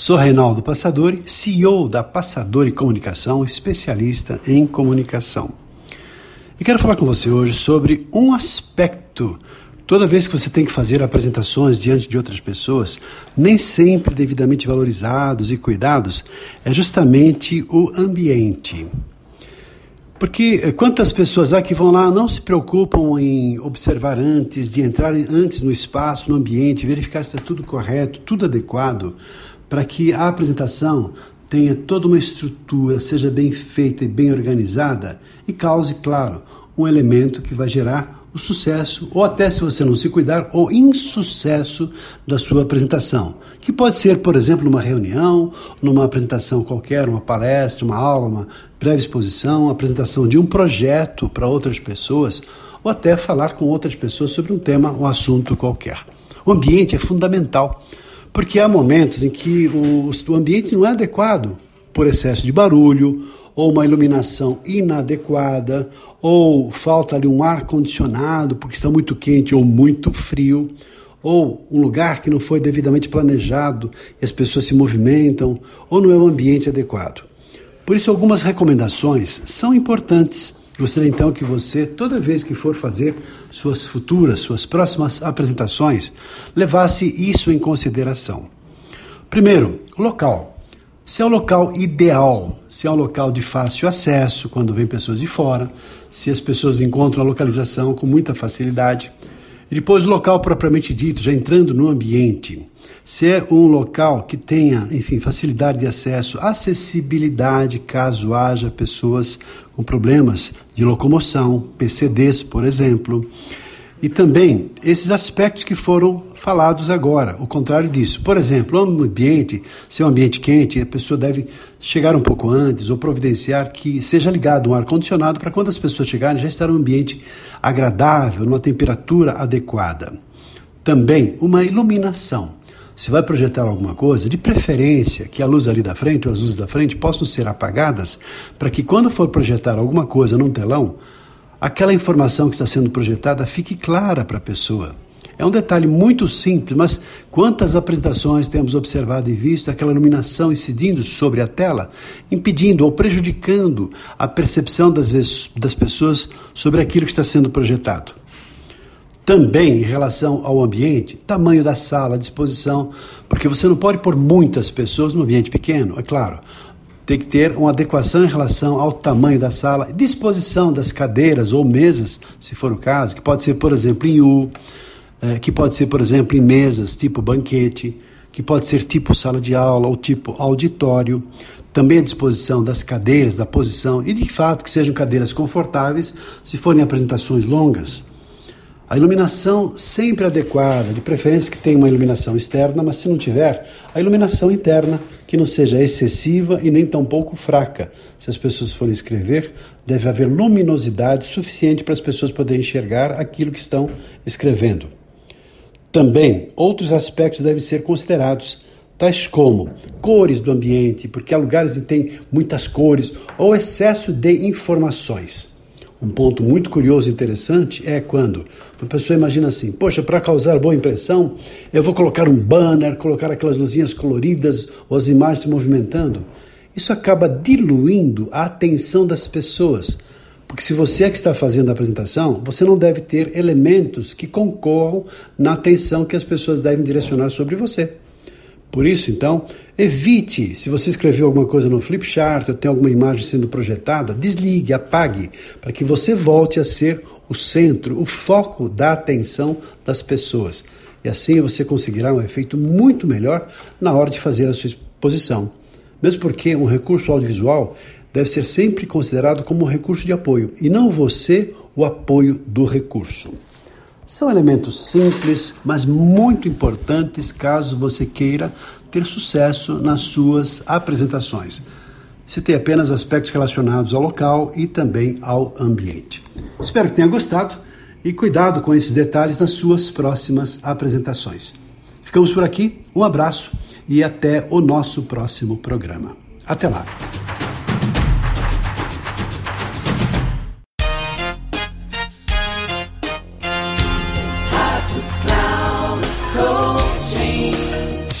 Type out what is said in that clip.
Sou Reinaldo Passadori, CEO da Passadori Comunicação, especialista em comunicação. E quero falar com você hoje sobre um aspecto. Toda vez que você tem que fazer apresentações diante de outras pessoas, nem sempre devidamente valorizados e cuidados, é justamente o ambiente. Porque eh, quantas pessoas há que vão lá não se preocupam em observar antes, de entrar antes no espaço, no ambiente, verificar se está tudo correto, tudo adequado, para que a apresentação tenha toda uma estrutura, seja bem feita e bem organizada e cause, claro, um elemento que vai gerar o sucesso, ou até se você não se cuidar, o insucesso da sua apresentação. Que pode ser, por exemplo, numa reunião, numa apresentação qualquer, uma palestra, uma aula, uma breve exposição, apresentação de um projeto para outras pessoas, ou até falar com outras pessoas sobre um tema, um assunto qualquer. O ambiente é fundamental. Porque há momentos em que o, o ambiente não é adequado por excesso de barulho, ou uma iluminação inadequada, ou falta ali um ar condicionado porque está muito quente ou muito frio, ou um lugar que não foi devidamente planejado e as pessoas se movimentam, ou não é um ambiente adequado. Por isso, algumas recomendações são importantes Gostaria então que você, toda vez que for fazer suas futuras, suas próximas apresentações, levasse isso em consideração. Primeiro, local. Se é o local ideal, se é um local de fácil acesso quando vem pessoas de fora, se as pessoas encontram a localização com muita facilidade. E depois o local propriamente dito, já entrando no ambiente. Se é um local que tenha, enfim, facilidade de acesso, acessibilidade, caso haja pessoas com problemas de locomoção, PCDs, por exemplo. E também esses aspectos que foram falados agora, o contrário disso. Por exemplo, um ambiente, se é um ambiente quente, a pessoa deve chegar um pouco antes ou providenciar que seja ligado um ar-condicionado para quando as pessoas chegarem já estar um ambiente agradável, numa temperatura adequada. Também uma iluminação se vai projetar alguma coisa, de preferência que a luz ali da frente ou as luzes da frente possam ser apagadas, para que quando for projetar alguma coisa num telão, aquela informação que está sendo projetada fique clara para a pessoa. É um detalhe muito simples, mas quantas apresentações temos observado e visto aquela iluminação incidindo sobre a tela, impedindo ou prejudicando a percepção das, vezes, das pessoas sobre aquilo que está sendo projetado. Também em relação ao ambiente, tamanho da sala, disposição, porque você não pode pôr muitas pessoas num ambiente pequeno, é claro. Tem que ter uma adequação em relação ao tamanho da sala, disposição das cadeiras ou mesas, se for o caso, que pode ser, por exemplo, em U, é, que pode ser, por exemplo, em mesas tipo banquete, que pode ser tipo sala de aula ou tipo auditório. Também a disposição das cadeiras, da posição e de fato que sejam cadeiras confortáveis se forem apresentações longas. A iluminação sempre adequada, de preferência que tenha uma iluminação externa, mas se não tiver, a iluminação interna que não seja excessiva e nem tampouco fraca. Se as pessoas forem escrever, deve haver luminosidade suficiente para as pessoas poderem enxergar aquilo que estão escrevendo. Também, outros aspectos devem ser considerados, tais como cores do ambiente, porque há lugares que tem muitas cores, ou excesso de informações. Um ponto muito curioso e interessante é quando a pessoa imagina assim: poxa, para causar boa impressão, eu vou colocar um banner, colocar aquelas luzinhas coloridas ou as imagens se movimentando. Isso acaba diluindo a atenção das pessoas. Porque se você é que está fazendo a apresentação, você não deve ter elementos que concorram na atenção que as pessoas devem direcionar sobre você. Por isso, então, evite, se você escreveu alguma coisa no flip chart ou tem alguma imagem sendo projetada, desligue, apague, para que você volte a ser o centro, o foco da atenção das pessoas. E assim você conseguirá um efeito muito melhor na hora de fazer a sua exposição. Mesmo porque um recurso audiovisual deve ser sempre considerado como um recurso de apoio e não você o apoio do recurso. São elementos simples, mas muito importantes caso você queira ter sucesso nas suas apresentações. citei apenas aspectos relacionados ao local e também ao ambiente. Espero que tenha gostado e cuidado com esses detalhes nas suas próximas apresentações. Ficamos por aqui, um abraço e até o nosso próximo programa. Até lá!